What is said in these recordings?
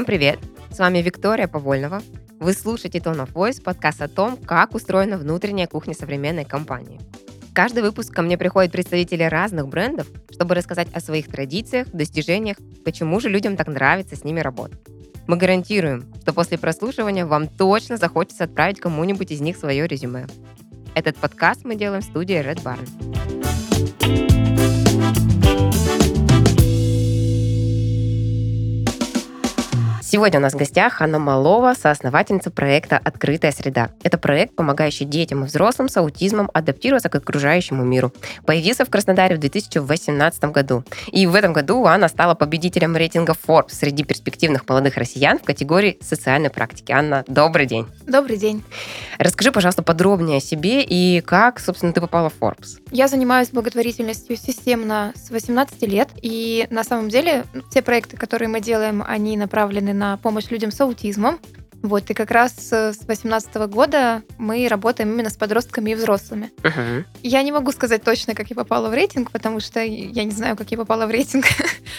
Всем привет! С вами Виктория Повольнова. Вы слушаете Tone of Voice, подкаст о том, как устроена внутренняя кухня современной компании. Каждый выпуск ко мне приходят представители разных брендов, чтобы рассказать о своих традициях, достижениях, почему же людям так нравится с ними работать. Мы гарантируем, что после прослушивания вам точно захочется отправить кому-нибудь из них свое резюме. Этот подкаст мы делаем в студии Red Barn. Сегодня у нас в гостях Анна Малова, соосновательница проекта «Открытая среда». Это проект, помогающий детям и взрослым с аутизмом адаптироваться к окружающему миру. Появился в Краснодаре в 2018 году. И в этом году Анна стала победителем рейтинга Forbes среди перспективных молодых россиян в категории социальной практики. Анна, добрый день. Добрый день. Расскажи, пожалуйста, подробнее о себе и как, собственно, ты попала в Forbes. Я занимаюсь благотворительностью системно с 18 лет. И на самом деле все проекты, которые мы делаем, они направлены на помощь людям с аутизмом. Вот, и как раз с 2018 года мы работаем именно с подростками и взрослыми. Угу. Я не могу сказать точно, как я попала в рейтинг, потому что я не знаю, как я попала в рейтинг.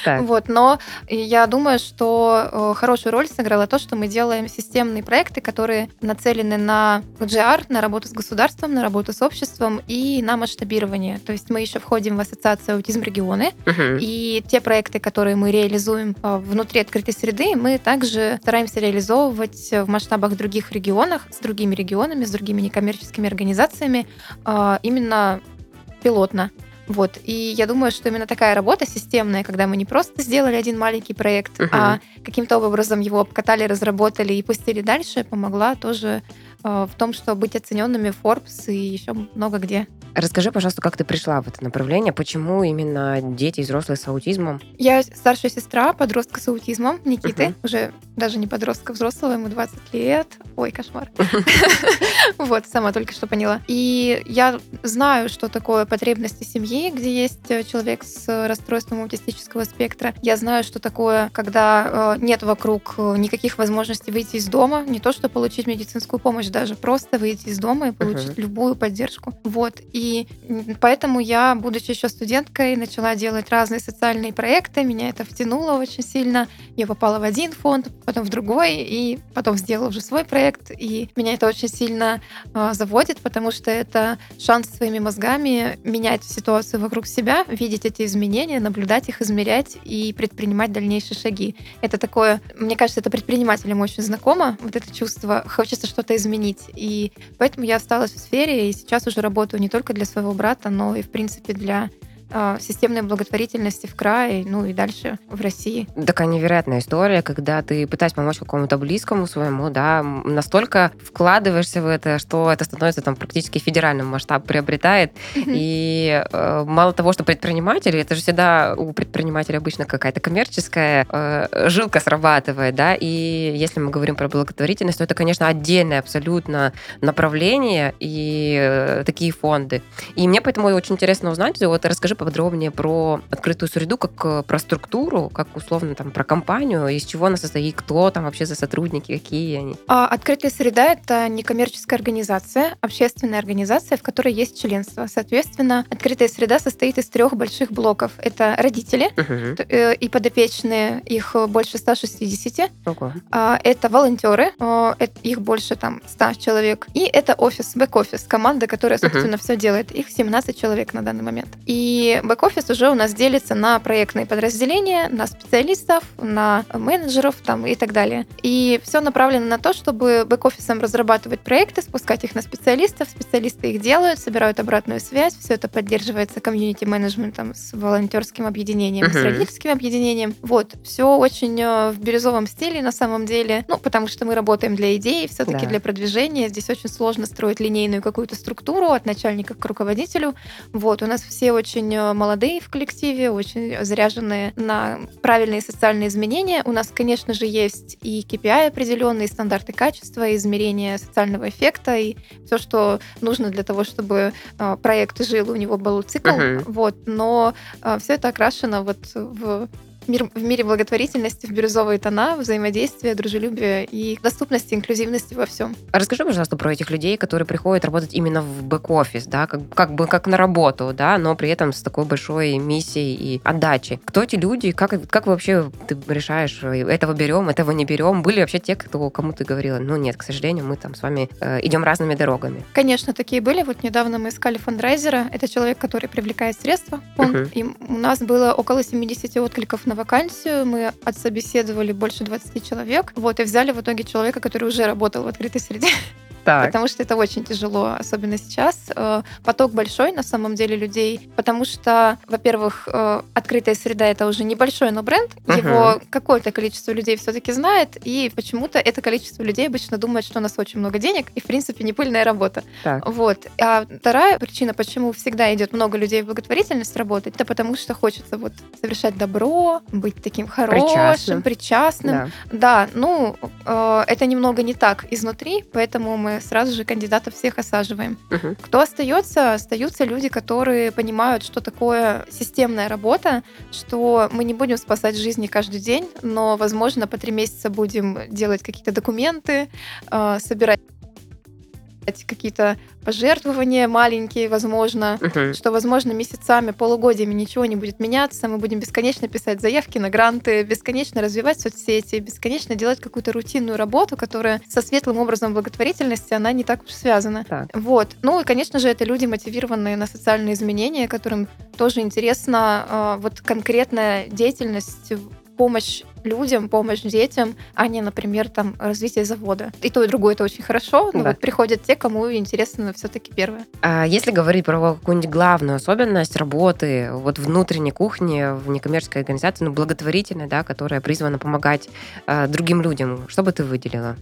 Так. Вот, но я думаю, что э, хорошую роль сыграло то, что мы делаем системные проекты, которые нацелены на GR, на работу с государством, на работу с обществом и на масштабирование. То есть мы еще входим в ассоциацию аутизм регионы, Мгм. и те проекты, которые мы реализуем а, внутри открытой среды, мы также стараемся реализовывать в масштабах других регионах, с другими регионами, с другими некоммерческими организациями, а, именно пилотно. Вот. И я думаю, что именно такая работа системная, когда мы не просто сделали один маленький проект, Мгм. а каким-то образом его обкатали, разработали и пустили дальше, помогла тоже в том, что быть оцененными в Forbes и еще много где. Расскажи, пожалуйста, как ты пришла в это направление, почему именно дети и взрослые с аутизмом? Я старшая сестра подростка с аутизмом Никиты, Мгм. уже даже не подростка взрослого, ему 20 лет. Ой, кошмар. Вот, сама только что поняла. И я знаю, что такое потребности семьи, где есть э, человек с расстройством аутистического спектра. Я знаю, что такое, когда э, нет вокруг э, никаких возможностей выйти из дома, не то что получить медицинскую помощь, даже просто выйти из дома и получить любую поддержку. Вот. И поэтому я, будучи еще студенткой, начала делать разные социальные проекты. Меня это втянуло очень сильно. Я попала в один фонд, потом в другой, и потом сделала уже свой проект. И меня это очень сильно а, заводит, потому что это шанс своими мозгами менять ситуацию вокруг себя, видеть эти изменения, наблюдать их, измерять и предпринимать дальнейшие шаги. Это такое, мне кажется, это предпринимателям очень знакомо, вот это чувство, хочется что-то изменить. И поэтому я осталась в сфере, и сейчас уже работаю не только для своего брата, но и, в принципе, для системной благотворительности в крае, ну и дальше в России. Такая невероятная история, когда ты пытаешься помочь какому-то близкому своему, да, настолько вкладываешься в это, что это становится там практически федеральным масштаб приобретает. И э, мало того, что предприниматели, это же всегда у предпринимателя обычно какая-то коммерческая э, жилка срабатывает, да, и если мы говорим про благотворительность, то это, конечно, отдельное абсолютно направление и э, такие фонды. И мне поэтому очень интересно узнать, вот расскажи поподробнее про открытую среду, как э, про структуру, как условно там про компанию, из чего она состоит, кто там вообще за сотрудники, какие они. А, Открытая среда — это некоммерческая организация, общественная организация, в которой есть членство. Соответственно, открытая среда состоит из трех больших блоков. Это родители э, и подопечные, их э, больше 160. Ого. А, Это волонтеры, их больше там 100 человек. И это офис, бэк-офис, команда, которая, собственно, все делает. Их 17 человек на данный момент. И бэк-офис уже у нас делится на проектные подразделения, на специалистов, на менеджеров там, и так далее. И все направлено на то, чтобы бэк-офисом разрабатывать проекты, спускать их на специалистов, специалисты их делают, собирают обратную связь, все это поддерживается комьюнити-менеджментом с волонтерским объединением, с Мгм. родительским объединением. Вот, все очень э, в бирюзовом стиле на самом деле, ну, потому что мы работаем для идеи, все-таки Да. для продвижения. Здесь очень сложно строить линейную какую-то структуру от начальника к руководителю. Вот, у нас все очень э, молодые в коллективе, очень заряженные на правильные социальные изменения. У нас, конечно же, есть и KPI определенные, стандарты качества, и измерения социального эффекта, и все, что нужно для того, чтобы э, проект жил, у него был цикл. Мгм. Вот, но все это окрашено вот в мир, в мире благотворительности, в бирюзовые тона, взаимодействия, дружелюбия и доступности, инклюзивности во всем. А расскажи, пожалуйста, про этих людей, которые приходят работать именно в бэк-офис, да, как, как бы как на работу, да, но при этом с такой большой миссией и отдачей. Кто эти люди? Как, как вообще ты решаешь, этого берем, этого не берем? Были вообще те, кто, кому ты говорила, ну нет, к сожалению, мы там с вами э, идем разными дорогами? Конечно, такие были. Вот недавно мы искали фандрайзера. Это человек, который привлекает средства. Он, uh-huh. и у нас было около 70 откликов на вакансию. Мы отсобеседовали больше 20 человек. Вот, и взяли в итоге человека, который уже работал в открытой среде. Так. Потому что это очень тяжело, особенно сейчас. Э, поток большой на самом деле людей, потому что, во-первых, э, открытая среда это уже небольшой, но бренд. Угу. Его какое-то количество людей все-таки знает, и почему-то это количество людей обычно думает, что у нас очень много денег, и в принципе не пыльная работа. Так. Вот. А вторая причина, почему всегда идет много людей в благотворительность работать, это потому что хочется вот совершать добро, быть таким хорошим, причастным. причастным. Да. да, ну э, это немного не так изнутри, поэтому мы мы сразу же кандидатов всех осаживаем. Угу. Кто остается? Остаются люди, которые понимают, что такое системная работа, что мы не будем спасать жизни каждый день, но, возможно, по три месяца будем делать какие-то документы, э, собирать какие-то пожертвования маленькие, возможно, uh-huh. что, возможно, месяцами, полугодиями ничего не будет меняться, мы будем бесконечно писать заявки на гранты, бесконечно развивать соцсети, бесконечно делать какую-то рутинную работу, которая со светлым образом благотворительности, она не так уж связана. Так. Вот. Ну и, конечно же, это люди, мотивированные на социальные изменения, которым тоже интересна э, вот конкретная деятельность помощь людям, помощь детям, а не, например, там развитие завода. И то, и другое это очень хорошо, но да. вот приходят те, кому интересно все-таки первое. А если говорить про какую-нибудь главную особенность работы вот внутренней кухни в некоммерческой организации, ну, благотворительной, да, которая призвана помогать э, другим людям, что бы ты выделила?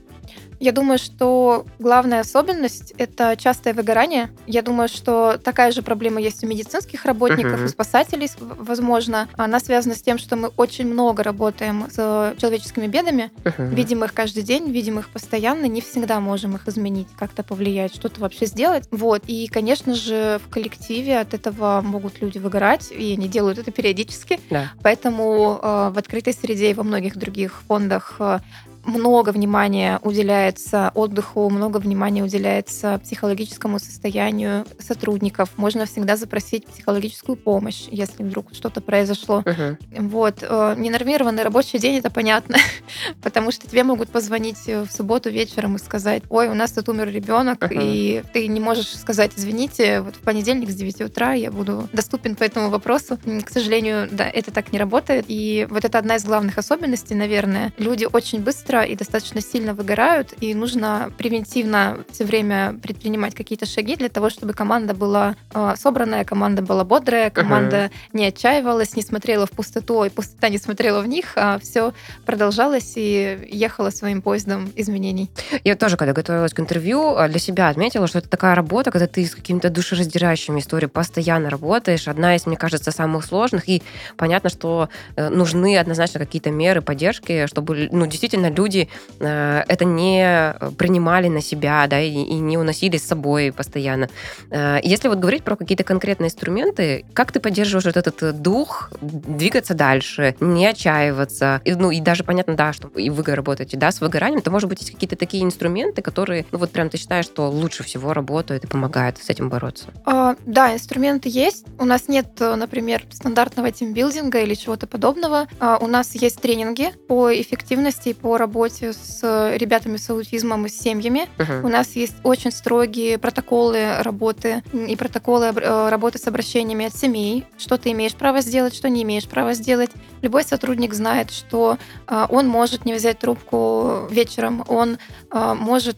Я думаю, что главная особенность – это частое выгорание. Я думаю, что такая же проблема есть у медицинских работников, uh-huh. у спасателей, возможно. Она связана с тем, что мы очень много работаем с человеческими бедами, uh-huh. видим их каждый день, видим их постоянно, не всегда можем их изменить, как-то повлиять, что-то вообще сделать. Вот. И, конечно же, в коллективе от этого могут люди выгорать, и они делают это периодически. Да. Поэтому э, в открытой среде и во многих других фондах э, много внимания уделяется отдыху, много внимания уделяется психологическому состоянию сотрудников. Можно всегда запросить психологическую помощь, если вдруг что-то произошло. Uh-huh. Вот. Э, ненормированный рабочий день, это понятно, потому что тебе могут позвонить в субботу вечером и сказать, ой, у нас тут умер ребенок, uh-huh. и ты не можешь сказать, извините, вот в понедельник с 9 утра я буду доступен по этому вопросу. К сожалению, да, это так не работает. И вот это одна из главных особенностей, наверное. Люди очень быстро быстро и достаточно сильно выгорают, и нужно превентивно все время предпринимать какие-то шаги для того, чтобы команда была э, собранная, команда была бодрая, команда uh-huh. не отчаивалась, не смотрела в пустоту, и пустота не смотрела в них, а все продолжалось и ехало своим поездом изменений. Я тоже, когда готовилась к интервью, а, для себя отметила, что это такая работа, когда ты с какими-то душераздирающими историями постоянно работаешь. Одна из, мне кажется, самых сложных, и понятно, что э, нужны однозначно какие-то меры поддержки, чтобы ну, действительно люди э, это не принимали на себя, да, и, и не уносили с собой постоянно. Э, если вот говорить про какие-то конкретные инструменты, как ты поддерживаешь вот этот дух двигаться дальше, не отчаиваться, и, ну и даже понятно, да, что и вы работаете, да, с выгоранием, то, может быть, есть какие-то такие инструменты, которые, ну вот прям ты считаешь, что лучше всего работают и помогают с этим бороться? А, да, инструменты есть. У нас нет, например, стандартного тимбилдинга или чего-то подобного. А, у нас есть тренинги по эффективности и по работе работе с ребятами с аутизмом и с семьями. Uh-huh. У нас есть очень строгие протоколы работы и протоколы э, работы с обращениями от семей. Что ты имеешь право сделать, что не имеешь права сделать. Любой сотрудник знает, что э, он может не взять трубку вечером, он э, может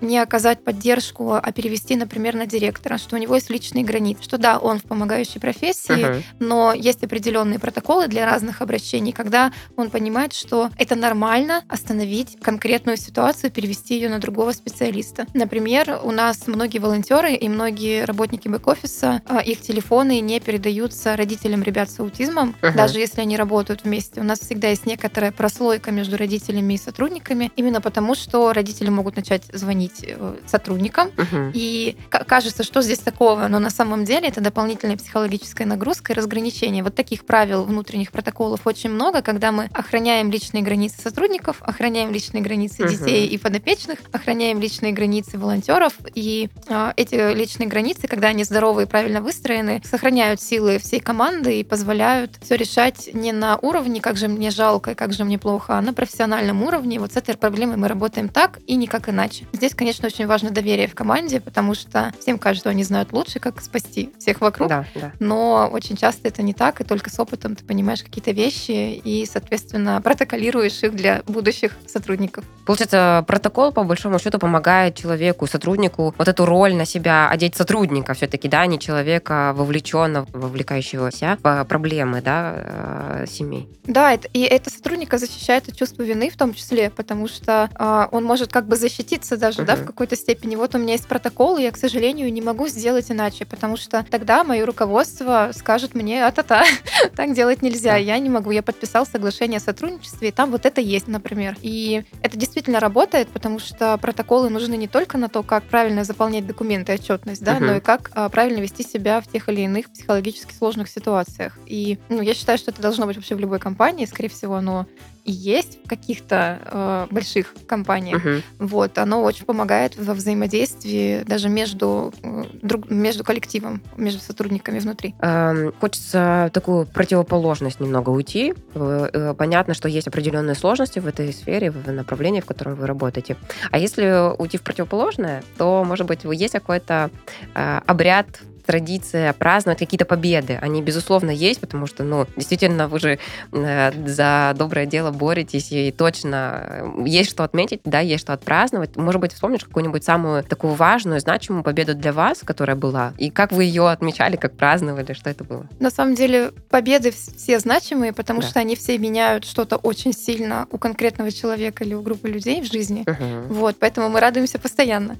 не оказать поддержку, а перевести, например, на директора, что у него есть личные границы, что да, он в помогающей профессии, uh-huh. но есть определенные протоколы для разных обращений, когда он понимает, что это нормально остановить конкретную ситуацию, перевести ее на другого специалиста. Например, у нас многие волонтеры и многие работники бэк-офиса, а, их телефоны не передаются родителям ребят с аутизмом, uh-huh. даже если они работают вместе. У нас всегда есть некоторая прослойка между родителями и сотрудниками, именно потому что родители могут начать звонить э, сотрудникам, uh-huh. и кажется, что здесь такого, но на самом деле это дополнительная психологическая нагрузка и разграничение. Вот таких правил внутренних протоколов очень много, когда мы охраняем личные границы сотрудников, охраняем личные границы uh-huh. детей и подопечных, охраняем личные границы волонтеров, и э, эти личные границы, когда они здоровые и правильно выстроены, сохраняют силы всей команды и позволяют все решать не на уровне, как же мне жалко и как же мне плохо, а на профессиональном уровне. Вот с этой проблемой мы работаем так и никак иначе. Здесь, конечно, очень важно доверие в команде, потому что всем кажется, что они знают лучше, как спасти всех вокруг. Да, да. Но очень часто это не так, и только с опытом ты понимаешь какие-то вещи и, соответственно, протоколируешь их для будущих сотрудников. Получается, протокол, по большому счету, помогает человеку, сотруднику вот эту роль на себя одеть сотрудника все-таки, да, не человека вовлеченного, вовлекающегося в проблемы, да, э, семей. Да, и это сотрудника защищает от чувства вины в том числе, потому что э, он может как бы защититься даже, угу. да, в какой-то степени. Вот у меня есть протокол, и я, к сожалению, не могу сделать иначе, потому что тогда мое руководство скажет мне, а-та-та, так делать нельзя, да. я не могу, я подписал соглашение о сотрудничестве, и там вот это есть, например. И это действительно работает, потому что протоколы нужны не только на то, как правильно заполнять документы, отчетность, да, угу. но и как а, правильно вести себя в тех или иных психологически сложных ситуациях. И ну, я считаю, что это должно быть вообще в любой компании, скорее всего, оно и есть в каких-то э, больших компаниях. Uh-huh. Вот, оно очень помогает во взаимодействии даже между, э, друг, между коллективом, между сотрудниками внутри. Эм, хочется такую противоположность немного уйти. Э, э, понятно, что есть определенные сложности в этой сфере, в направлении, в котором вы работаете. А если уйти в противоположное, то, может быть, есть какой-то э, обряд традиция праздновать какие-то победы. Они, безусловно, есть, потому что, ну, действительно, вы же э, за доброе дело боретесь, и точно э, есть что отметить, да, есть что отпраздновать. Может быть, вспомнишь какую-нибудь самую такую важную, значимую победу для вас, которая была, и как вы ее отмечали, как праздновали, что это было? На самом деле, победы все значимые, потому да. что они все меняют что-то очень сильно у конкретного человека или у группы людей в жизни. Угу. Вот, поэтому мы радуемся постоянно.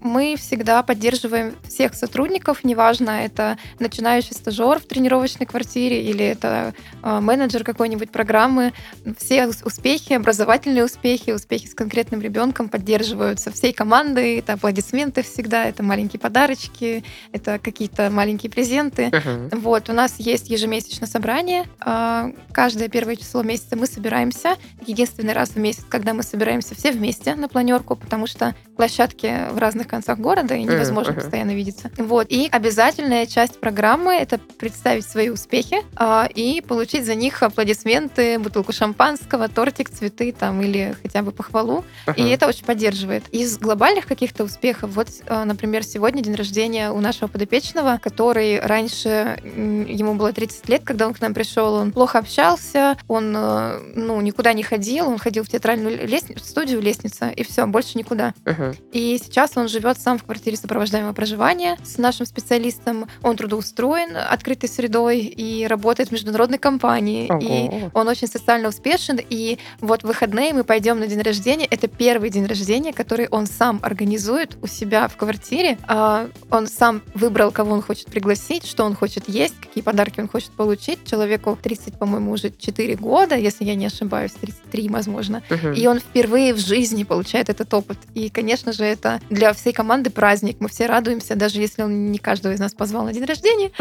Мы всегда поддерживаем всех сотрудников, не неважно, это начинающий стажер в тренировочной квартире или это э, менеджер какой-нибудь программы. Все успехи, образовательные успехи, успехи с конкретным ребенком поддерживаются всей командой. Это аплодисменты всегда, это маленькие подарочки, это какие-то маленькие презенты. Uh-huh. Вот, у нас есть ежемесячное собрание. Э, каждое первое число месяца мы собираемся. Единственный раз в месяц, когда мы собираемся все вместе на планерку, потому что площадки в разных концах города, и невозможно uh-huh. постоянно видеться. Вот, и обязательно обязательная часть программы — это представить свои успехи а, и получить за них аплодисменты, бутылку шампанского, тортик, цветы там или хотя бы похвалу. Uh-huh. И это очень поддерживает. Из глобальных каких-то успехов, вот, а, например, сегодня день рождения у нашего подопечного, который раньше, ему было 30 лет, когда он к нам пришел, он плохо общался, он а, ну, никуда не ходил, он ходил в театральную лестницу, студию лестница, и все, больше никуда. Uh-huh. И сейчас он живет сам в квартире сопровождаемого проживания с нашим специалистом специалистом, он трудоустроен открытой средой и работает в международной компании. Ого. И он очень социально успешен. И вот в выходные мы пойдем на день рождения. Это первый день рождения, который он сам организует у себя в квартире. А, он сам выбрал, кого он хочет пригласить, что он хочет есть, какие подарки он хочет получить. Человеку 30, по-моему, уже 4 года, если я не ошибаюсь, 33, возможно. Угу. И он впервые в жизни получает этот опыт. И, конечно же, это для всей команды праздник. Мы все радуемся, даже если он не каждый каждого из нас позвал на день рождения.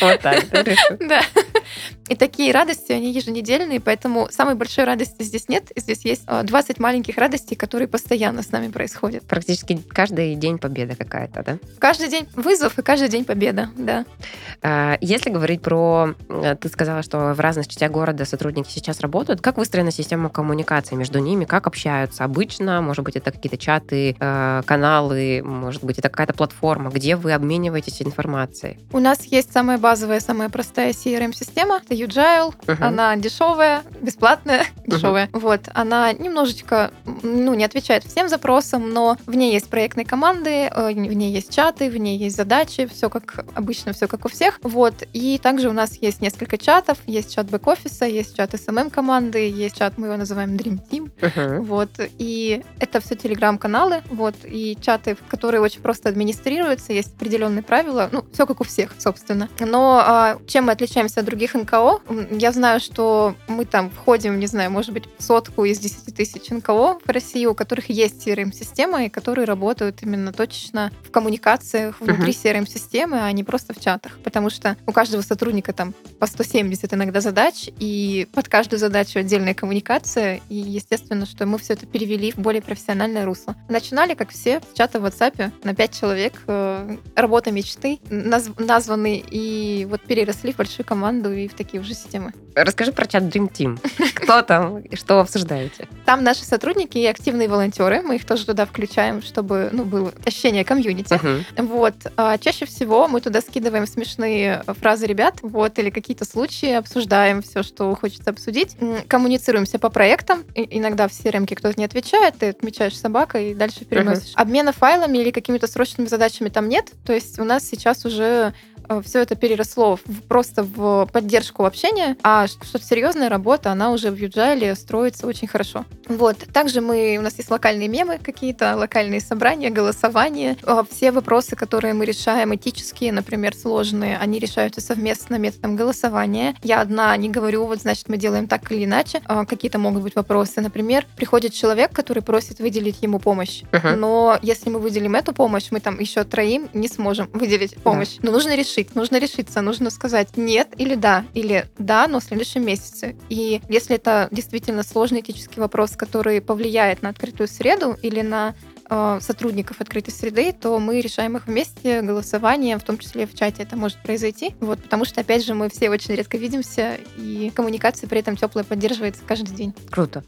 Вот так, Да. И такие радости, они еженедельные, поэтому самой большой радости здесь нет. Здесь есть 20 а, маленьких радостей, которые постоянно с нами происходят. Практически каждый день победа какая-то, да? Каждый день вызов и каждый день победа, да. А, если говорить про... Ты сказала, что в разных частях города сотрудники сейчас работают. Как выстроена система коммуникации между ними? Как общаются обычно? Может быть, это какие-то чаты, э, каналы, может быть, это какая-то платформа, где вы обмениваетесь информацией? У нас есть самая базовая, самая простая CRM-система. Это Agile, uh-huh. она дешевая, бесплатная, дешевая. Uh-huh. Вот, она немножечко, ну, не отвечает всем запросам, но в ней есть проектные команды, э, в ней есть чаты, в ней есть задачи, все как обычно, все как у всех. Вот, и также у нас есть несколько чатов, есть чат бэк-офиса, есть чат SMM команды, есть чат, мы его называем Dream Team. Uh-huh. Вот, и это все телеграм-каналы, вот, и чаты, которые очень просто администрируются, есть определенные правила, ну, все как у всех, собственно. Но а, чем мы отличаемся от других НКО? Я знаю, что мы там входим, не знаю, может быть, сотку из 10 тысяч НКО в России, у которых есть CRM-система, и которые работают именно точечно в коммуникациях внутри uh-huh. CRM-системы, а не просто в чатах. Потому что у каждого сотрудника там по 170 иногда задач, и под каждую задачу отдельная коммуникация, и естественно, что мы все это перевели в более профессиональное русло. Начинали, как все, с чата в WhatsApp на 5 человек, э, работа мечты, наз- названы и вот переросли в большую команду и в такие уже системы. Расскажи про чат Dream Team. Кто там и что обсуждаете? Там наши сотрудники и активные волонтеры. Мы их тоже туда включаем, чтобы ну, было ощущение комьюнити. Uh-huh. Вот. А чаще всего мы туда скидываем смешные фразы ребят, вот, или какие-то случаи, обсуждаем все, что хочется обсудить. Коммуницируемся по проектам. И иногда в CRM кто-то не отвечает, ты отмечаешь собакой и дальше переносишь. Uh-huh. Обмена файлами или какими-то срочными задачами там нет. То есть у нас сейчас уже Э, все это переросло в, просто в поддержку общения, а что-то серьезная работа, она уже в Юджайле строится очень хорошо. Вот. Также мы, у нас есть локальные мемы какие-то, локальные собрания, голосования. Э, все вопросы, которые мы решаем, этические, например, сложные, они решаются совместно методом голосования. Я одна не говорю, вот значит мы делаем так или иначе. Э, какие-то могут быть вопросы. Например, приходит человек, который просит выделить ему помощь. Uh-huh. Но если мы выделим эту помощь, мы там еще троим не сможем выделить помощь. Yeah. Но нужно решить решить, нужно решиться, нужно сказать нет или да, или да, но в следующем месяце. И если это действительно сложный этический вопрос, который повлияет на открытую среду или на сотрудников открытой среды, то мы решаем их вместе голосованием, в том числе в чате это может произойти. Вот, потому что, опять же, мы все очень редко видимся, и коммуникация при этом теплая поддерживается каждый день. Круто.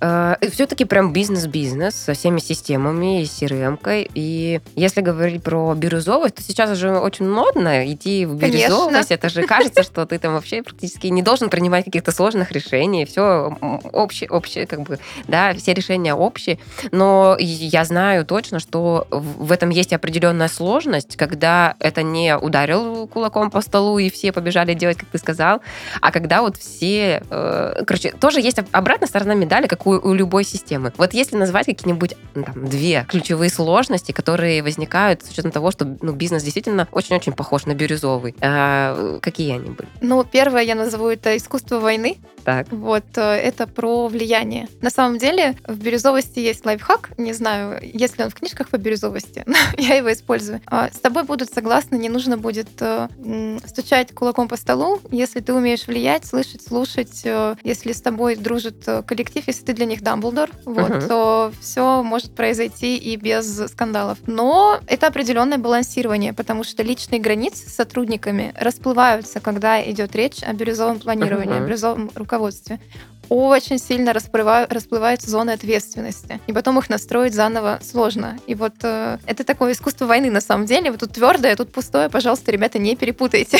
Э, Все-таки прям бизнес-бизнес со всеми системами и CRM-кой. И если говорить про бирюзовость, то сейчас уже очень модно идти в бирюзовость. Конечно. Это же кажется, что ты там вообще практически не должен принимать каких-то сложных решений. Все общее, общее, как бы, да, все решения общие. Но я знаю, знаю точно, что в этом есть определенная сложность, когда это не ударил кулаком по столу и все побежали делать, как ты сказал, а когда вот все... Э, короче, тоже есть обратная сторона медали, как у, у любой системы. Вот если назвать какие-нибудь там, две ключевые сложности, которые возникают с учетом того, что ну, бизнес действительно очень-очень похож на бирюзовый, э, какие они были? Ну, первое я назову это искусство войны. Так. Вот, э, это про влияние. На самом деле в бирюзовости есть лайфхак, не знаю, если он в книжках по бирюзовости, я его использую. А, с тобой будут согласны, не нужно будет э, стучать кулаком по столу, если ты умеешь влиять, слышать, слушать, э, если с тобой дружит коллектив, если ты для них Дамблдор, вот, uh-huh. то все может произойти и без скандалов. Но это определенное балансирование, потому что личные границы с сотрудниками расплываются, когда идет речь о бирюзовом планировании, uh-huh. о бирюзовом руководстве очень сильно расплываются зоны ответственности. И потом их настроить заново сложно. И вот э, это такое искусство войны на самом деле. Вот тут твердое, тут пустое. Пожалуйста, ребята, не перепутайте.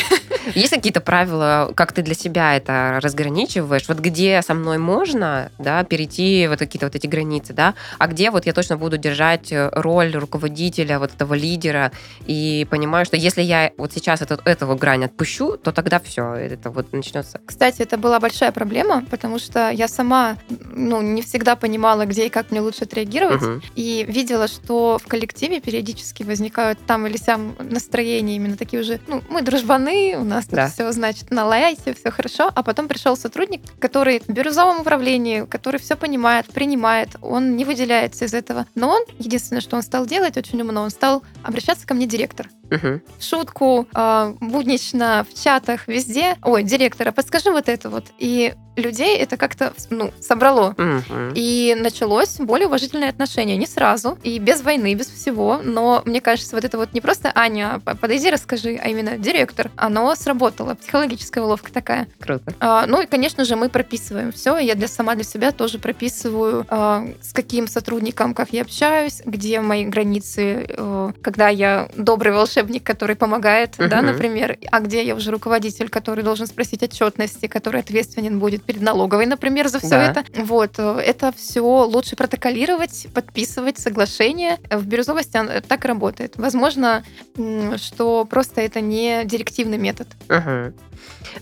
Есть какие-то правила, как ты для себя это разграничиваешь? Вот где со мной можно да, перейти вот какие-то вот эти границы, да, а где вот я точно буду держать э, роль руководителя, вот этого лидера, и понимаю, что если я вот сейчас этот, этого грань отпущу, то тогда все, это вот начнется. Кстати, это была большая проблема, потому что что я сама ну, не всегда понимала, где и как мне лучше отреагировать. Угу. И видела, что в коллективе периодически возникают там или сям настроения именно такие уже, ну, мы дружбаны, у нас да. все, значит, на лайте, все хорошо. А потом пришел сотрудник, который в бирюзовом управлении, который все понимает, принимает, он не выделяется из этого. Но он, единственное, что он стал делать очень умно, он стал обращаться ко мне директор. Угу. шутку, э, буднично, в чатах, везде. Ой, директора, подскажи вот это вот. И людей это как-то ну, собрало. Угу. И началось более уважительное отношение. Не сразу, и без войны, без всего. Но мне кажется, вот это вот не просто Аня, подойди, расскажи, а именно директор. Оно сработало. Психологическая уловка такая. Круто. А, ну и, конечно же, мы прописываем все. Я для сама для себя тоже прописываю, а, с каким сотрудником, как я общаюсь, где мои границы, а, когда я добрый волшебник, который помогает, uh-huh. да, например, а где я уже руководитель, который должен спросить отчетности, который ответственен будет перед налоговой, например, за все да. это. Вот, э, это все лучше протоколировать, подписывать соглашение. В бирюзовости так работает. Возможно, что просто это не директивный метод. Uh-huh.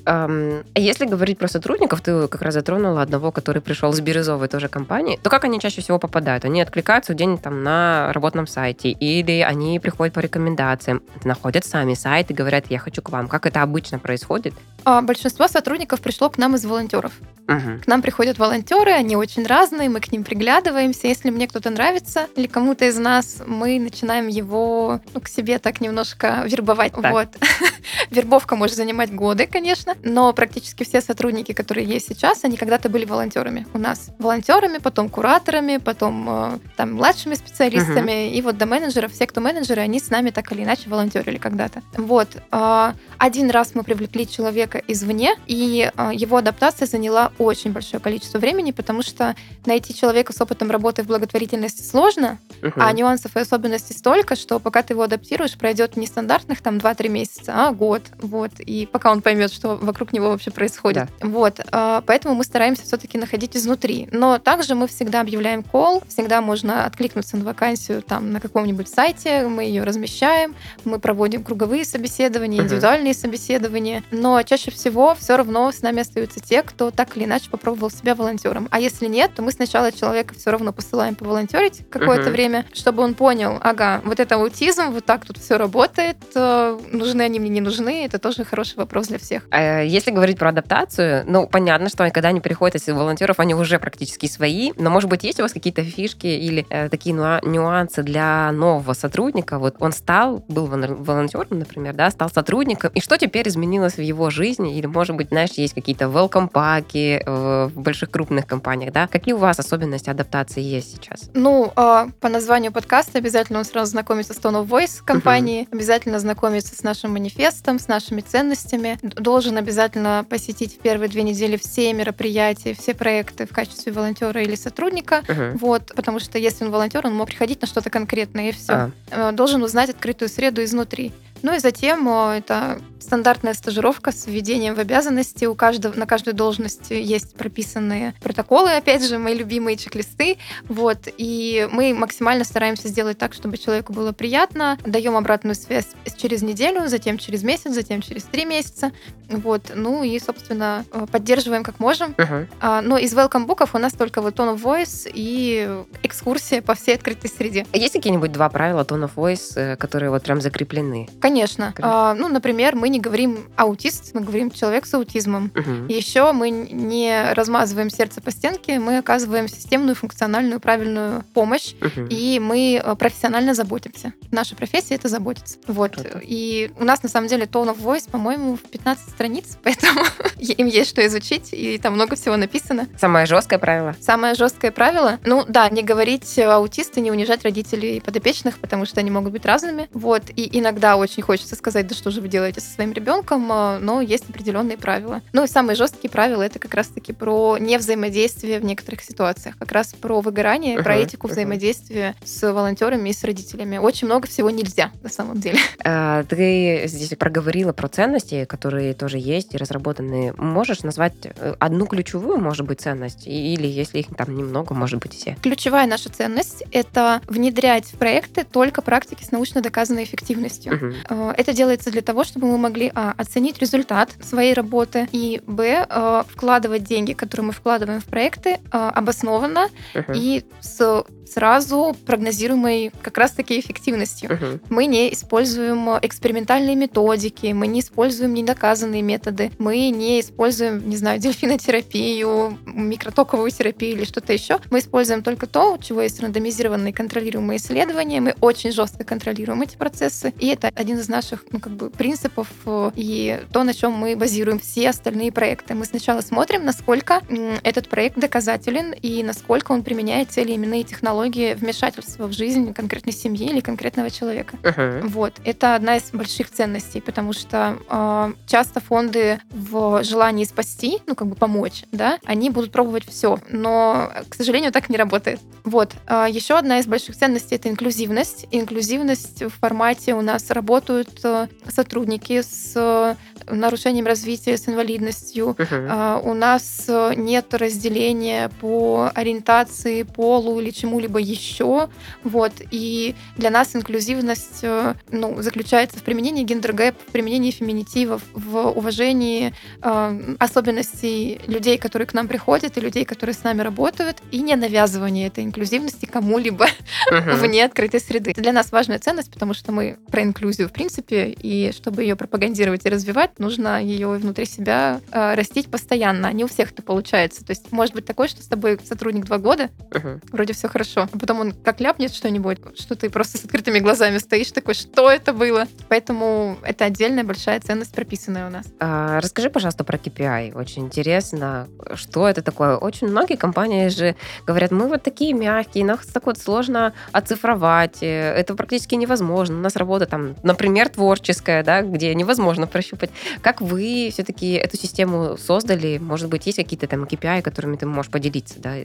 Um, если говорить про сотрудников, ты как раз затронула одного, который пришел с бирюзовой тоже компании, то как они чаще всего попадают? Они откликаются день там на работном сайте, или они приходят по рекомендациям, находят сами сайт и говорят, я хочу к вам. Как это обычно происходит? А, большинство сотрудников пришло к нам из волонтеров. Угу. К нам приходят волонтеры, они очень разные, мы к ним приглядываемся. Если мне кто-то нравится или кому-то из нас, мы начинаем его ну, к себе так немножко вербовать. Так. Вот. Вербовка может занимать годы, конечно, но практически все сотрудники, которые есть сейчас, они когда-то были волонтерами у нас. Волонтерами, потом кураторами, потом э, там младшими специалистами. Угу. И вот до менеджеров, все, кто менеджеры, они с нами так или иначе волонтерили когда-то. Вот. А, один раз мы привлекли человека извне, и а, его адаптация заняла очень большое количество времени, потому что найти человека с опытом работы в благотворительности сложно, угу. а нюансов и особенностей столько, что пока ты его адаптируешь, пройдет не стандартных там 2-3 месяца, а год. Вот. И пока он поймет, что вокруг него вообще происходит. Да. Вот. А, поэтому мы стараемся все-таки находить изнутри. Но также мы всегда объявляем кол, всегда можно откликнуться на вакансию там на каком-нибудь сайте, мы ее размещаем, мы проводим круговые собеседования, индивидуальные собеседования. Но чаще всего все равно с нами остаются те, кто так или иначе попробовал себя волонтером. А если нет, то мы сначала человека все равно посылаем поволонтерить какое-то uh-huh. время, чтобы он понял, ага, вот это аутизм, вот так тут все работает, э, нужны они мне, не нужны, это тоже хороший вопрос для всех. А если говорить про адаптацию, ну, понятно, что когда они приходят из волонтеров, они уже практически свои, но, может быть, есть у вас какие-то фишки или э, такие нюансы для нового сотрудника? Вот он стал, был волонтером, например, да, стал сотрудником, и что теперь изменилось в его жизни? Или, может быть, знаешь, есть какие-то welcome паки, в больших крупных компаниях, да? Какие у вас особенности адаптации есть сейчас? Ну, а, по названию подкаста обязательно он сразу знакомится с Tone of Voice компании, uh-huh. обязательно знакомится с нашим манифестом, с нашими ценностями, должен обязательно посетить в первые две недели все мероприятия, все проекты в качестве волонтера или сотрудника, uh-huh. вот, потому что если он волонтер, он мог приходить на что-то конкретное и все. А. Должен узнать открытую среду изнутри. Ну и затем это стандартная стажировка с введением в обязанности. У каждого, на каждой должности есть прописанные протоколы, опять же, мои любимые чек-листы. Вот, и мы максимально стараемся сделать так, чтобы человеку было приятно. Даем обратную связь через неделю, затем через месяц, затем через три месяца. Вот, ну и, собственно, поддерживаем как можем. Uh-huh. Но из welcome буков у нас только вот tone of voice и экскурсия по всей открытой среде. Есть какие-нибудь два правила tone of voice, э, которые вот прям закреплены? Конечно. А, ну, например, мы не говорим аутист, мы говорим человек с аутизмом. Угу. Еще мы не размазываем сердце по стенке, мы оказываем системную, функциональную, правильную помощь, угу. и мы э, профессионально заботимся. Наша профессия это заботиться. Вот. Круто. И у нас на самом деле tone of voice, по-моему, в 15 страниц, поэтому им есть что изучить, и там много всего написано. Самое жесткое правило? Самое жесткое правило? Ну да, не говорить аутисты, не унижать родителей подопечных, потому что они могут быть разными. Вот. И иногда очень очень хочется сказать, да что же вы делаете со своим ребенком, а, но есть определенные правила. Ну и самые жесткие правила это как раз-таки про невзаимодействие в некоторых ситуациях, как раз про выгорание, uh-huh, про этику uh-huh. взаимодействия с волонтерами и с родителями. Очень много всего нельзя на самом деле. А, ты здесь проговорила про ценности, которые тоже есть и разработаны. Можешь назвать э, одну ключевую, может быть, ценность? Или если их там немного, может быть, все? Ключевая наша ценность — это внедрять в проекты только практики с научно доказанной эффективностью. Uh-huh. Это делается для того, чтобы мы могли а, оценить результат своей работы и б э, вкладывать деньги, которые мы вкладываем в проекты, э, обоснованно uh-huh. и с сразу прогнозируемой как раз-таки эффективностью. Uh-huh. Мы не используем экспериментальные методики, мы не используем недоказанные методы, мы не используем, не знаю, дельфинотерапию, микротоковую терапию или что-то еще. Мы используем только то, у чего есть рандомизированные контролируемые исследования. Мы очень жестко контролируем эти процессы, и это один из наших ну, как бы, принципов и то, на чем мы базируем все остальные проекты. Мы сначала смотрим, насколько этот проект доказателен и насколько он применяет те или иные технологии вмешательства в жизнь конкретной семьи или конкретного человека. Uh-huh. Вот. Это одна из больших ценностей, потому что э, часто фонды в желании спасти, ну, как бы помочь, да, они будут пробовать все. Но, к сожалению, так не работает. Вот. Э, еще одна из больших ценностей это инклюзивность. Инклюзивность в формате у нас работают э, сотрудники с э, нарушением развития, с инвалидностью. Uh-huh. У нас э, нет разделения по ориентации, полу или чему-либо еще. Вот. И для нас инклюзивность ну, заключается в применении гендер-гэп, в применении феминитивов, в уважении э, особенностей людей, которые к нам приходят, и людей, которые с нами работают, и не навязывание этой инклюзивности кому-либо uh-huh. вне открытой среды. Это для нас важная ценность, потому что мы про инклюзию в принципе, и чтобы ее пропагандировать и развивать, нужно ее внутри себя э, растить постоянно. Не у всех это получается. То есть может быть такое, что с тобой сотрудник два года, uh-huh. вроде все хорошо, а потом он как ляпнет что-нибудь, что ты просто с открытыми глазами стоишь такой, что это было? Поэтому это отдельная большая ценность, прописанная у нас. А, расскажи, пожалуйста, про KPI. Очень интересно, что это такое. Очень многие компании же говорят, мы вот такие мягкие, нас так вот сложно оцифровать, э, это практически невозможно. У нас работа там, например, творческая, да, где невозможно прощупать. Как вы все-таки эту систему создали? Может быть, есть какие-то там KPI, которыми ты можешь поделиться, да?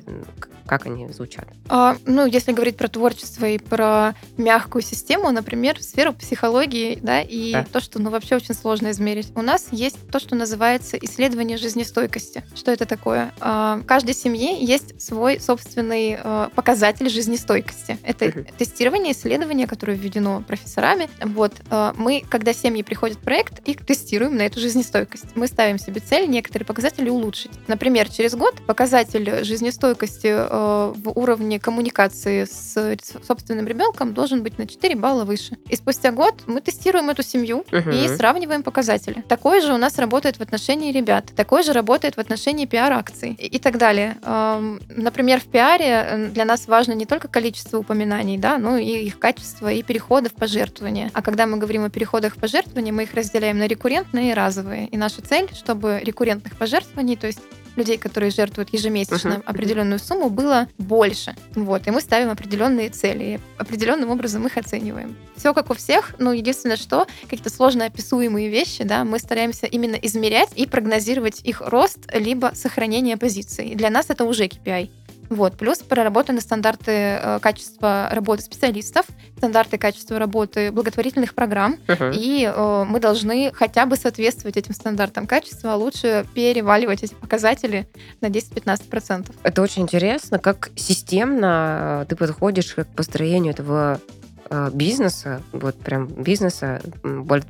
Как они звучат? А, ну, если говорить про творчество и про мягкую систему, например, сферу психологии, да, и да. то, что, ну, вообще очень сложно измерить. У нас есть то, что называется исследование жизнестойкости. Что это такое? А, в каждой семье есть свой собственный а, показатель жизнестойкости. Это тестирование, исследование, которое введено профессорами. Вот. А, мы, когда семьи приходят в проект, их тестируем на эту жизнестойкость. Мы ставим себе цель некоторые показатели улучшить. Например, через год показатель жизнестойкости в уровне коммуникации с собственным ребенком должен быть на 4 балла выше. И спустя год мы тестируем эту семью угу. и сравниваем показатели. Такое же у нас работает в отношении ребят, такое же работает в отношении пиар-акций и, и так далее. Например, в пиаре для нас важно не только количество упоминаний, да, но и их качество и переходы в пожертвования. А когда мы говорим о переходах пожертвования, мы их разделяем на рекуррентные и разовые. И наша цель, чтобы рекуррентных пожертвований, то есть людей, которые жертвуют ежемесячно uh-huh. определенную сумму, было больше. Вот. И мы ставим определенные цели. И определенным образом их оцениваем. Все как у всех, но единственное, что какие-то сложно описуемые вещи, да, мы стараемся именно измерять и прогнозировать их рост либо сохранение позиций. Для нас это уже KPI. Вот. Плюс проработаны стандарты э, качества работы специалистов, стандарты качества работы благотворительных программ, uh-huh. и э, мы должны хотя бы соответствовать этим стандартам качества, а лучше переваливать эти показатели на 10-15%. Это очень интересно, как системно э, ты подходишь к построению этого бизнеса, вот прям бизнеса,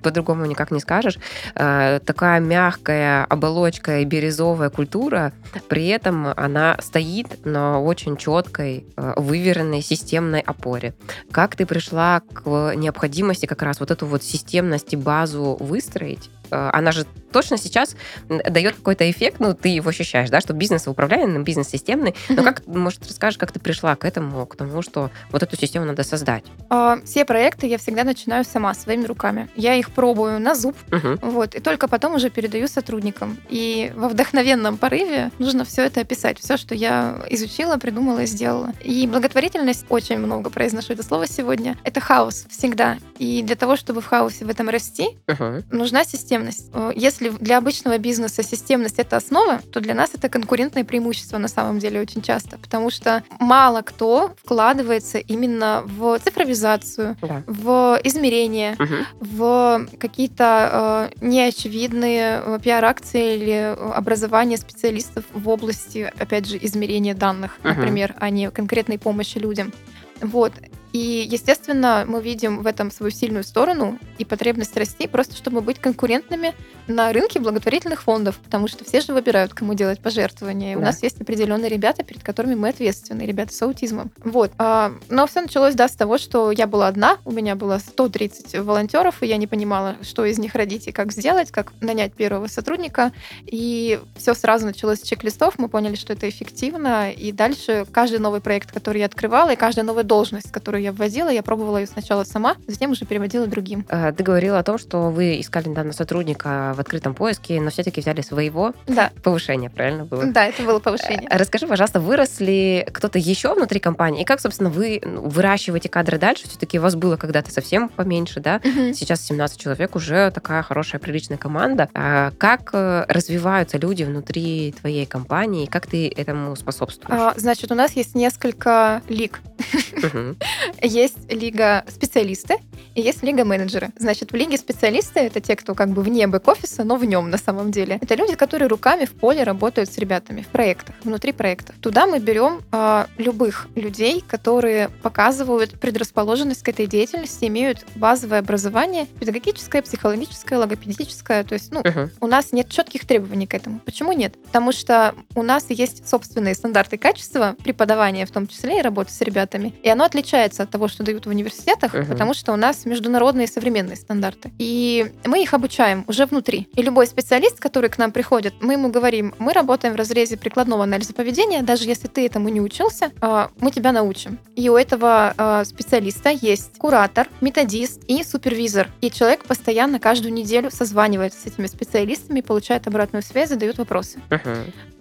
по-другому никак не скажешь, э, такая мягкая оболочка и бирюзовая культура, при этом она стоит на очень четкой, э, выверенной системной опоре. Как ты пришла к необходимости как раз вот эту вот системность и базу выстроить? Она же точно сейчас дает какой-то эффект, ну, ты его ощущаешь, да, что бизнес управляемый, бизнес системный. Но как, может, расскажешь, как ты пришла к этому, к тому, что вот эту систему надо создать? А, все проекты я всегда начинаю сама, своими руками. Я их пробую на зуб, вот, и только потом уже передаю сотрудникам. И во вдохновенном порыве нужно все это описать, все, что я изучила, придумала и сделала. И благотворительность, очень много произношу это слово сегодня, это хаос всегда. И для того, чтобы в хаосе в этом расти, нужна системность. Если если для обычного бизнеса системность это основа, то для нас это конкурентное преимущество на самом деле очень часто, потому что мало кто вкладывается именно в цифровизацию, да. в измерения, угу. в какие-то э, неочевидные э, пиар-акции или образование специалистов в области, опять же, измерения данных, угу. например, а не конкретной помощи людям. Вот. И, естественно, мы видим в этом свою сильную сторону и потребность расти, просто чтобы быть конкурентными на рынке благотворительных фондов, потому что все же выбирают, кому делать пожертвования. Да. У нас есть определенные ребята, перед которыми мы ответственны, ребята с аутизмом. Вот. А, но все началось, да, с того, что я была одна, у меня было 130 волонтеров, и я не понимала, что из них родить и как сделать, как нанять первого сотрудника. И все сразу началось с чек-листов, мы поняли, что это эффективно, и дальше каждый новый проект, который я открывала, и каждая новая должность, которую которую я вводила, я пробовала ее сначала сама, затем уже переводила другим. Э, ты говорила о том, что вы искали недавно сотрудника в открытом поиске, но все-таки взяли своего. Да. Повышение, правильно было? Да, это было повышение. Э, расскажи, пожалуйста, вырос ли кто-то еще внутри компании? И как, собственно, вы ну, выращиваете кадры дальше? Все-таки у вас было когда-то совсем поменьше, да? Мгм. Сейчас 17 человек, уже такая хорошая, приличная команда. А Как э, развиваются люди внутри твоей компании? Как ты этому способствуешь? А, Значит, у нас есть несколько лиг. Мгм. Есть лига специалисты и есть лига менеджеры. Значит, в лиге специалисты это те, кто как бы вне бэк-офиса, но в нем на самом деле. Это люди, которые руками в поле работают с ребятами в проектах, внутри проектов. Туда мы берем а, любых людей, которые показывают предрасположенность к этой деятельности, имеют базовое образование педагогическое, психологическое, логопедическое. То есть, ну, Мгм. у нас нет четких требований к этому. Почему нет? Потому что у нас есть собственные стандарты качества преподавания, в том числе и работы с ребятами. И оно отличается от того, что дают в университетах, Мгм. потому что у нас международные современные стандарты. И мы их обучаем уже внутри. И любой специалист, который к нам приходит, мы ему говорим, мы работаем в разрезе прикладного анализа поведения, даже если ты этому не учился, а, мы тебя научим. И у этого а, специалиста есть куратор, методист и супервизор. И человек постоянно каждую неделю созванивается с этими специалистами, получает обратную связь, задает вопросы.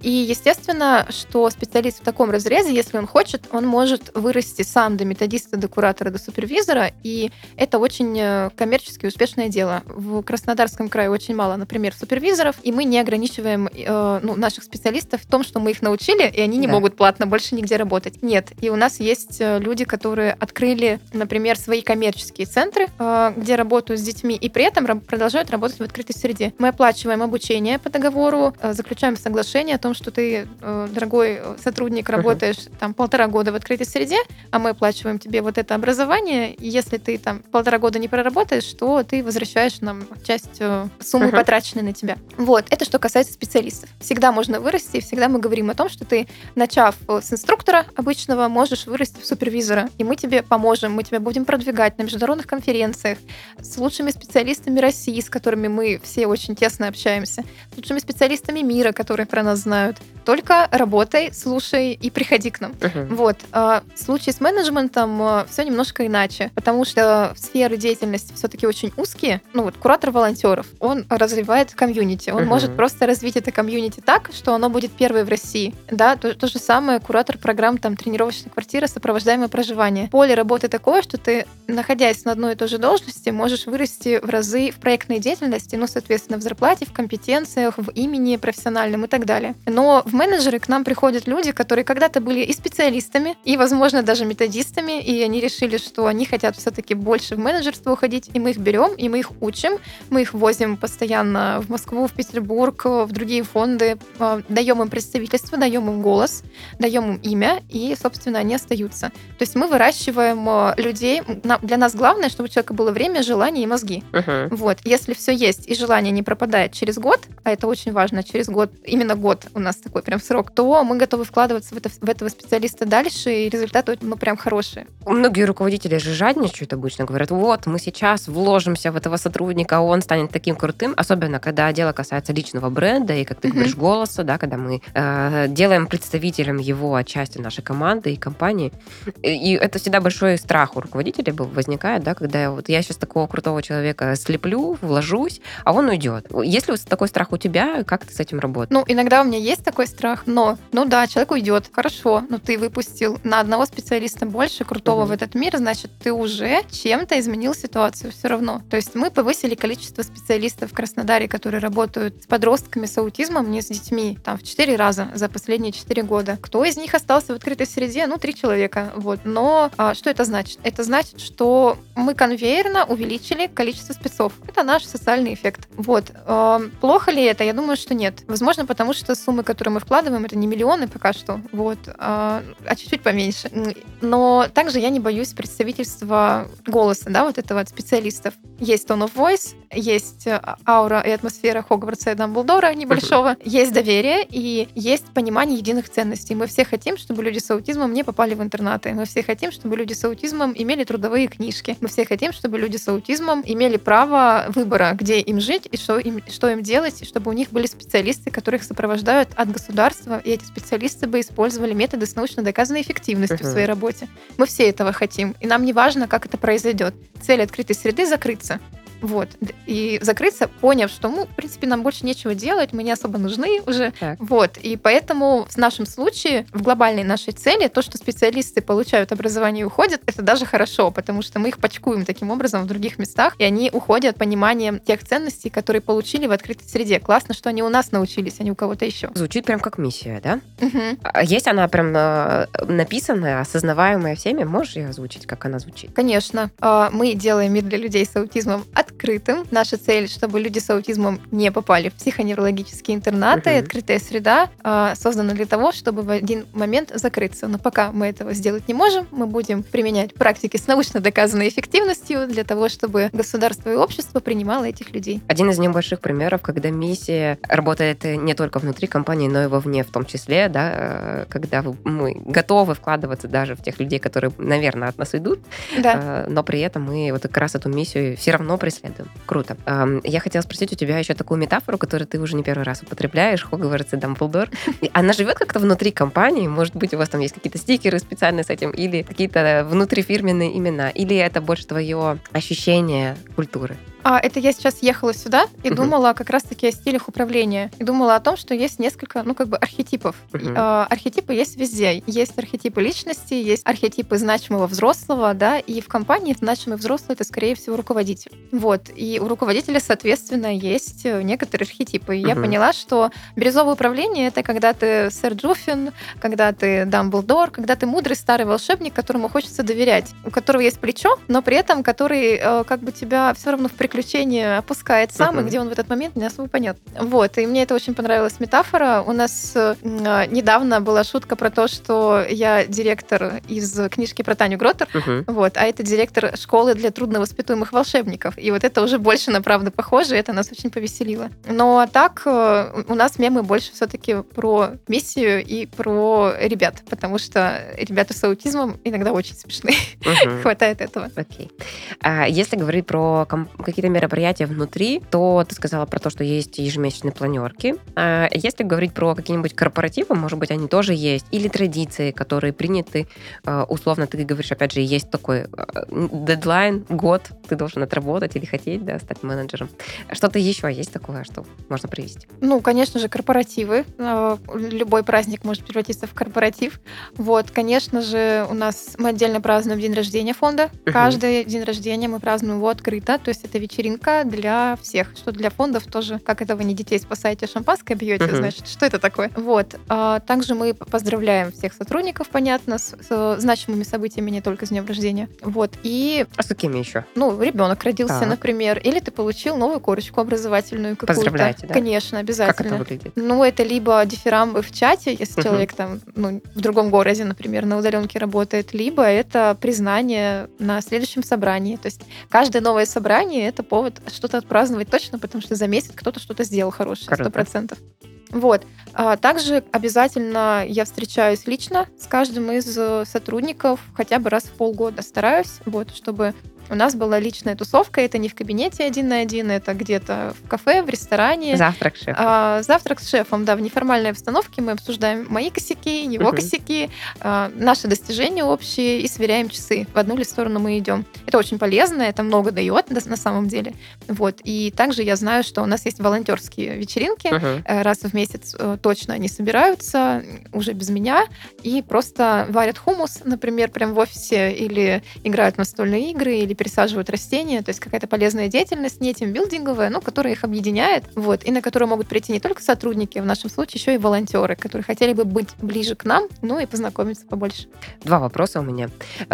И естественно, что специалист в таком разрезе, если он хочет, он может вырасти сам до методиста, до куратора, до супервизора, и это очень э, коммерчески успешное дело. В Краснодарском крае очень мало, например, супервизоров, и мы не ограничиваем э, ну, наших специалистов в том, что мы их научили, и они не Да. могут платно больше нигде работать. Нет. И у нас есть э, люди, которые открыли, например, свои коммерческие центры, э, где работают с детьми, и при этом продолжают работать в открытой среде. Мы оплачиваем обучение по договору, э, заключаем соглашение о том, что ты, э, дорогой э, сотрудник, работаешь там полтора года в открытой среде, а мы оплачиваем тебе вот это образование, и если ты там полтора года не проработаешь, то ты возвращаешь нам часть э, суммы, Мгм. потраченной на тебя. Вот, это что касается специалистов. Всегда можно вырасти, и всегда мы говорим о том, что ты, начав э, с инструктора обычного, можешь вырасти в супервизора, и мы тебе поможем, мы тебя будем продвигать на международных конференциях с лучшими специалистами России, с которыми мы все очень тесно общаемся, с лучшими специалистами мира, которые про нас знают. Только работай, слушай и приходи к нам. Мгм. Вот. а В случае с менеджментом все немножко иначе, потому что сферы деятельности все-таки очень узкие. Ну вот куратор волонтеров, он развивает комьюнити, он Мгм. может просто развить это комьюнити так, что оно будет первое в России. Да, то, то же самое куратор программ там тренировочная квартира, сопровождаемое проживание. Поле работы такое, что ты, находясь на одной и той же должности, можешь вырасти в разы в проектной деятельности, ну, соответственно, в зарплате, в компетенциях, в имени профессиональном и так далее. Но в менеджеры к нам приходят люди, которые когда-то были и специалистами, и, возможно, даже методистами, и они решили, что они хотят все-таки больше в менеджерство уходить, и мы их берем, и мы их учим, мы их возим постоянно в Москву, в Петербург, в другие фонды, э, даем им представительство, даем им голос, даем им имя, и, собственно, они остаются. То есть мы выращиваем э, людей. Для нас главное, чтобы у человека было время, желание и мозги. Мгм. Вот, если все есть и желание не пропадает через год, а это очень важно, через год, именно год у нас такой прям срок, то мы готовы вкладываться в, это, в этого специалиста дальше, и результаты ну, прям хорошие. Многие руководители же жадничают обычно, говорят, вот, мы сейчас вложимся в этого сотрудника, он станет таким крутым, особенно когда дело касается личного бренда и, как ты говоришь, голоса, да, когда мы э, делаем представителем его отчасти нашей команды и компании. И это всегда большой страх у руководителей возникает, да, когда я вот я сейчас такого крутого человека слеплю, вложусь, а он уйдет. Есть ли вот такой страх у тебя, как ты с этим работаешь? Ну, иногда у меня есть такой страх, но, ну да, человек уйдет, хорошо, но ты выпустил на одного специалиста больше крутого Мгм. в этот мир, значит, ты уже чем-то изменил ситуацию все равно. То есть мы повысили количество специалистов в Краснодаре, которые работают с подростками с аутизмом, не с детьми, там, в 4 раза за последние 4 года. Кто из них остался в открытой среде? Ну, три человека, вот. Но а, что это значит? Это значит, что мы конвейерно увеличили количество спецов. Это наш социальный эффект. Вот. Эм, Плохо ли это? Я думаю, что нет. Возможно, потому что суммы, которые мы вкладываем, это не миллионы пока что, вот, а а чуть-чуть поменьше. Но также я не боюсь представительства голоса, да, вот этого от специалистов. Есть tone of voice, есть э, аура и атмосфера Хогвартса и Дамблдора небольшого, есть доверие и есть понимание единых ценностей. Мы все хотим, чтобы люди с аутизмом не попали в интернаты. Мы все хотим, чтобы люди с аутизмом имели трудовые книжки. Мы все хотим, чтобы люди с аутизмом имели право выбора, где им жить и что им, что им делать, и чтобы у них были специалисты, которые их сопровождают от государства, и эти специалисты бы использовали методы с научно доказанной эффективностью в Мгм. своей работе. Мы все этого хотим. И нам не важно, как это произойдет. Цель открытой среды закрыться. Вот. И закрыться, поняв, что, ну, в принципе, нам больше нечего делать, мы не особо нужны уже. Так. Вот. И поэтому в нашем случае, в глобальной нашей цели, то, что специалисты получают образование и уходят, это даже хорошо, потому что мы их почкуем таким образом в других местах, и они уходят пониманием тех ценностей, которые получили в открытой среде. Классно, что они у нас научились, а не у кого-то еще. Звучит прям как миссия, да? Угу. Есть она прям э, написанная, осознаваемая всеми? Можешь ее озвучить, как она звучит? Конечно. А, мы делаем мир для людей с аутизмом от открытым. Наша цель, чтобы люди с аутизмом не попали в психоневрологические интернаты. Угу. Открытая среда э, создана для того, чтобы в один момент закрыться. Но пока мы этого сделать не можем, мы будем применять практики с научно доказанной эффективностью для того, чтобы государство и общество принимало этих людей. Один из небольших примеров, когда миссия работает не только внутри компании, но и вовне в том числе, да, э, когда мы готовы вкладываться даже в тех людей, которые, наверное, от нас идут, да. Э, но при этом мы вот как раз эту миссию все равно преследуем следуем. Круто. Я хотела спросить у тебя еще такую метафору, которую ты уже не первый раз употребляешь, Хогвартс и Дамблдор. Она живет как-то внутри компании? Может быть, у вас там есть какие-то стикеры специальные с этим, или какие-то внутрифирменные имена, или это больше твое ощущение культуры? А, это я сейчас ехала сюда и uh-huh. думала как раз-таки о стилях управления. И думала о том, что есть несколько, ну, как бы архетипов. Uh-huh. А, архетипы есть везде. Есть архетипы личности, есть архетипы значимого взрослого, да, и в компании значимый взрослый — это, скорее всего, руководитель. Вот. И у руководителя, соответственно, есть э, некоторые архетипы. И uh-huh. я поняла, что бирюзовое управление — это когда ты сэр Джуффин, когда ты Дамблдор, когда ты мудрый старый волшебник, которому хочется доверять, у которого есть плечо, но при этом который э, как бы тебя все равно в приключения опускает сам, uh-huh. и где он в этот момент не особо понятно. Вот, и мне это очень понравилась метафора. У нас э, недавно была шутка про то, что я директор из книжки про Таню Гротер, uh-huh. вот, а это директор школы для трудновоспитуемых волшебников. И вот это уже больше на правду похоже, и это нас очень повеселило. Но так э, у нас мемы больше все-таки про миссию и про ребят, потому что ребята с аутизмом иногда очень смешные. Uh-huh. Хватает этого. Окей. Okay. А если говорить про какие какие-то мероприятия внутри, то ты сказала про то, что есть ежемесячные планерки. А если говорить про какие-нибудь корпоративы, может быть, они тоже есть, или традиции, которые приняты, а, условно, ты говоришь, опять же, есть такой а, дедлайн, год, ты должен отработать или хотеть, да, стать менеджером. Что-то еще есть такое, что можно привести? Ну, конечно же, корпоративы. А, любой праздник может превратиться в корпоратив. Вот, конечно же, у нас мы отдельно празднуем день рождения фонда. Каждый день рождения мы празднуем его открыто, то есть это ведь вечеринка для всех, что для фондов тоже, как это вы не детей спасаете, шампанское бьете, uh-huh. значит, что это такое? Вот. А, также мы поздравляем всех сотрудников, понятно, с, с значимыми событиями, не только с днем рождения. Вот. И... А с какими еще? Ну, ребенок родился, так. например, или ты получил новую корочку образовательную какую-то. Поздравляете, да? Конечно, обязательно. Как это выглядит? Ну, это либо дифирамбы в чате, если uh-huh. человек там, ну, в другом городе, например, на удаленке работает, либо это признание на следующем собрании. То есть каждое новое собрание — это это повод что-то отпраздновать точно, потому что за месяц кто-то что-то сделал хорошее, сто процентов. Вот. А также обязательно я встречаюсь лично с каждым из э, сотрудников хотя бы раз в полгода. Стараюсь, вот, чтобы у нас была личная тусовка, это не в кабинете один на один, это где-то в кафе, в ресторане. Завтрак с шефом. А, завтрак с шефом, да, в неформальной обстановке мы обсуждаем мои косяки, его угу. косяки, а, наши достижения общие и сверяем часы. В одну ли сторону мы идем. Это очень полезно, это много дает на самом деле. Вот. И также я знаю, что у нас есть волонтерские вечеринки. Угу. Раз в месяц э, точно они собираются, уже без меня, и просто варят хумус, например, прям в офисе, или играют в настольные игры, или пересаживают растения, то есть какая-то полезная деятельность, не тимбилдинговая, но которая их объединяет, вот, и на которую могут прийти не только сотрудники, в нашем случае еще и волонтеры, которые хотели бы быть ближе к нам, ну и познакомиться побольше. Два вопроса у меня.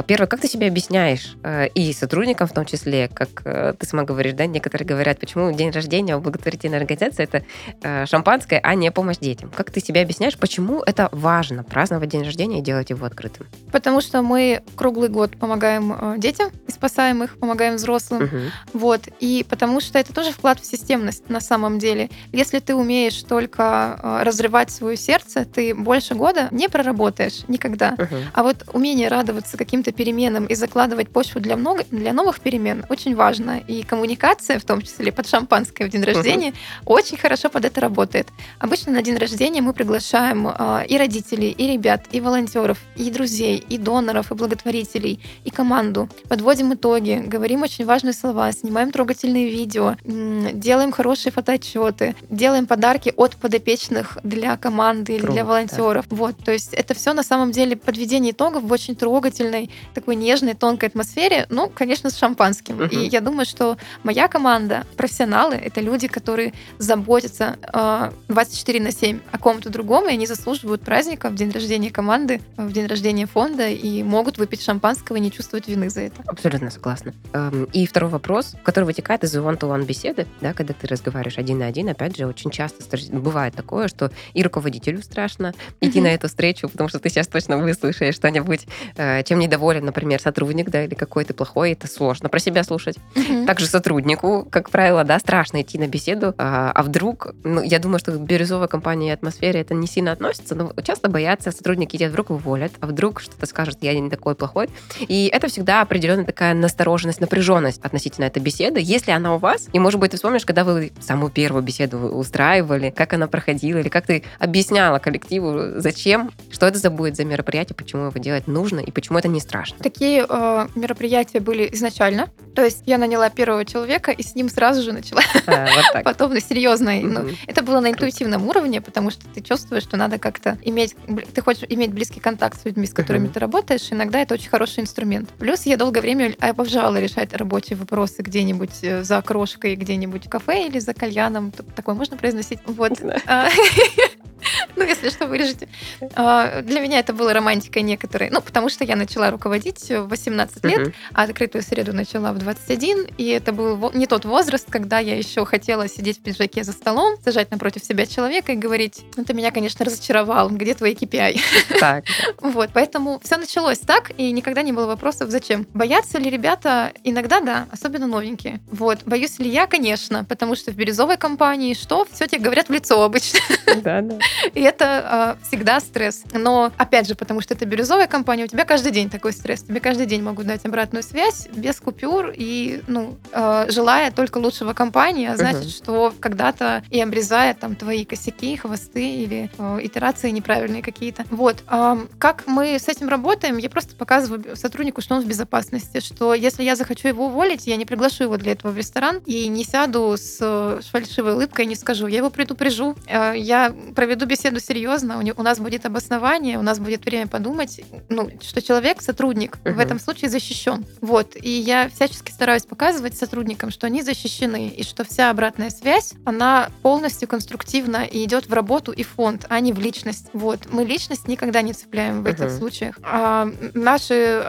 Первый, как ты себя объясняешь, э, и сотрудникам в том числе, как э, ты сама говоришь, да, некоторые говорят, почему день рождения у благотворительной организации это шампанское, а не помощь детям. Как ты себя объясняешь, почему это важно праздновать день рождения и делать его открытым? Потому что мы круглый год помогаем детям и спасаем их, помогаем взрослым. Мгм. Вот. И потому что это тоже вклад в системность на самом деле. Если ты умеешь только э, разрывать свое сердце, ты больше года не проработаешь никогда. Мгм. А вот умение радоваться каким-то переменам и закладывать почву для, много, для новых перемен очень важно. И коммуникация, в том числе под шампанское в день рождения, очень хорошо под это работает. Обычно на день рождения мы приглашаем э, и родителей, и ребят, и волонтеров, и друзей, и доноров, и благотворителей, и команду. Подводим итоги, говорим очень важные слова, снимаем трогательные видео, делаем хорошие фотоотчеты, делаем подарки от подопечных для команды или Круто. для волонтеров. Вот, то есть это все на самом деле подведение итогов в очень трогательной, такой нежной, тонкой атмосфере, ну, конечно, с шампанским. Мгм. И я думаю, что моя команда, профессионалы, это люди, которые заботятся э, 24 на 7 о ком-то другом, и они заслуживают праздника в день рождения команды, в день рождения фонда, и могут выпить шампанского и не чувствовать вины за это. Абсолютно согласна. Эм, И второй вопрос, который вытекает из one-to-one беседы, да, когда ты разговариваешь один на один, опять же, очень часто стр- бывает такое, что и руководителю страшно идти на эту встречу, потому что ты сейчас точно выслушаешь что-нибудь, э, чем недоволен, например, сотрудник, да, или какой ты плохой, это сложно про себя слушать. Также сотруднику, как правило, да, страшно идти на беседу, а, а вдруг, ну, я думаю, что бирюзовой компании и атмосфере это не сильно относится, но часто боятся сотрудники, тебя вдруг уволят, а вдруг что-то скажут, я не такой плохой. И это всегда определенная такая настороженность, напряженность относительно этой беседы. Если она у вас, и, может быть, ты вспомнишь, когда вы самую первую беседу устраивали, как она проходила, или как ты объясняла коллективу, зачем, что это за будет за мероприятие, почему его делать нужно, и почему это не страшно. Такие э, мероприятия были изначально. То есть я наняла первого человека и с ним сразу же начала А, Вот так. потом на серьезной. ну, Мгм. это было на Круто. Интуитивном уровне, потому что ты чувствуешь, что надо как-то иметь, ты хочешь иметь близкий контакт с людьми, с которыми Мгм. ты работаешь. Иногда это очень хороший инструмент. Плюс я долгое время обожала решать рабочие вопросы где-нибудь э, за крошкой, где-нибудь в кафе или за кальяном. Такое можно произносить? Вот. Ну, если что, вырежете. А, Для меня это было романтикой некоторой. Ну, потому что я начала руководить в 18 лет, а открытую среду начала в 21, и это был не тот возраст, когда я еще хотела сидеть в пиджаке за столом, сажать напротив себя человека и говорить, «Ну, ты меня, конечно, разочаровал, где твои KPI? Так. Вот, поэтому все началось так, и никогда не было вопросов, зачем. Боятся ли ребята? Иногда да, особенно новенькие. Вот, боюсь ли я? Конечно, потому что в бирюзовой компании что? Все тебе говорят в лицо обычно. Да, да. И это а, всегда стресс. Но, опять же, потому что это бирюзовая компания, у тебя каждый день такой стресс. Тебе каждый день могут дать обратную связь без купюр и, ну, а, желая только лучшего компании, а значит, Мгм. что когда-то и обрезая там твои косяки, хвосты или а, итерации неправильные какие-то. Вот. А, как мы с этим работаем? Я просто показываю сотруднику, что он в безопасности, что если я захочу его уволить, я не приглашу его для этого в ресторан и не сяду с э, фальшивой улыбкой и не скажу, я его предупрежу, э, я проведу беседу серьезно, у, не- у нас будет обоснование, у нас будет время подумать, ну, что человек, сотрудник, в Мгм. этом случае защищен. Вот. И я всячески стараюсь показывать сотрудникам, что они защищены, и что вся обратная связь, она полностью конструктивна и идет в работу и фонд, а не в личность. Вот. Мы личность никогда не цепляем в этих Мгм. случаях. А наши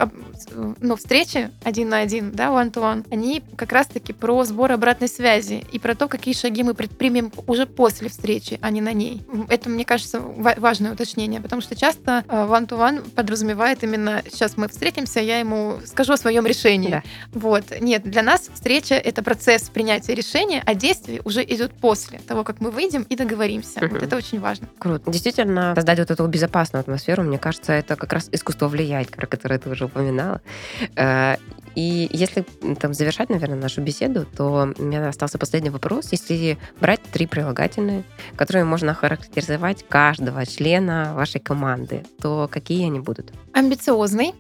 ну, встречи один на один, да, one-to-one, они как раз-таки про сбор обратной связи и про то, какие шаги мы предпримем уже после встречи, а не на ней. Это, мне кажется, ва- важное уточнение, потому что часто э, one-to-one подразумевает именно сейчас мы встретимся, я ему скажу о своем решении. Да. Вот. Нет, для нас встреча — это процесс принятия решения, а действие уже идет после того, как мы выйдем и договоримся. Мгм. Вот это очень важно. Круто. Действительно, создать вот эту безопасную атмосферу, мне кажется, это как раз искусство влиять, про которое ты уже упоминала. И если там завершать, наверное, нашу беседу, то у меня остался последний вопрос. Если брать три прилагательные, которые можно характеризовать каждого члена вашей команды, то какие они будут? Амбициозный,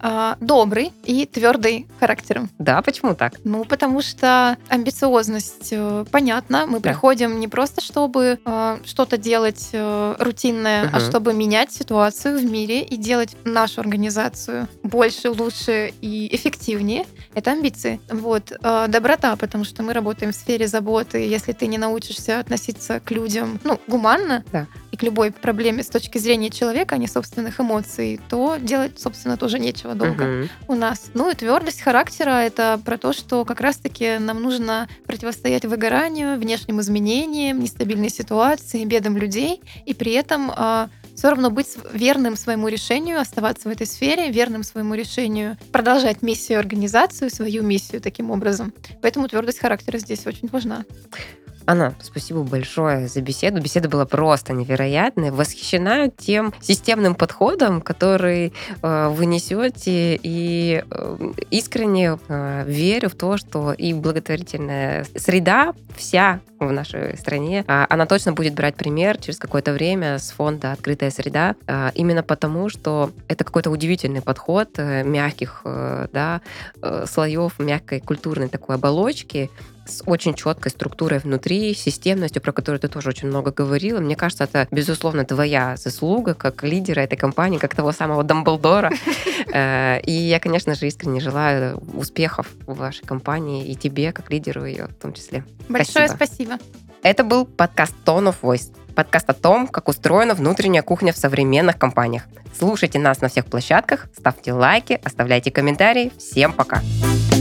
а, добрый и твердый характером. Да, почему так? Ну, потому что амбициозность, э, понятно, мы Да. приходим не просто, чтобы э, что-то делать э, рутинное, а Мгм. чтобы менять ситуацию в мире и делать нашу организацию больше, лучше и эффективнее. Это амбиции. Вот. Э, доброта, потому что мы работаем в сфере заботы. Если ты не научишься относиться к людям, ну, гуманно, Да. И к любой проблеме с точки зрения человека, а не собственных эмоций, то делать, собственно, тоже нечего долго Мгм. у нас. Ну и твердость характера это про то, что как раз-таки нам нужно противостоять выгоранию, внешним изменениям, нестабильной ситуации, бедам людей, и при этом все равно быть верным своему решению, оставаться в этой сфере, верным своему решению, продолжать миссию организацию, свою миссию таким образом. Поэтому твердость характера здесь очень важна. Анна, спасибо большое за беседу. Беседа была просто невероятная. Восхищена тем системным подходом, который э, вы несете, и э, искренне э, верю в то, что и благотворительная среда вся в нашей стране, э, она точно будет брать пример через какое-то время с фонда «Открытая среда», э, именно потому, что это какой-то удивительный подход э, мягких э, да, э, слоев, мягкой культурной такой оболочки, с очень четкой структурой внутри, системностью, про которую ты тоже очень много говорила. Мне кажется, это, безусловно, твоя заслуга как лидера этой компании, как того самого Дамблдора. И я, конечно же, искренне желаю успехов в вашей компании и тебе, как лидеру ее в том числе. Большое спасибо. Это был подкаст Tone of Voice. Подкаст о том, как устроена внутренняя кухня в современных компаниях. Слушайте нас на всех площадках, ставьте лайки, оставляйте комментарии. Всем пока! Пока.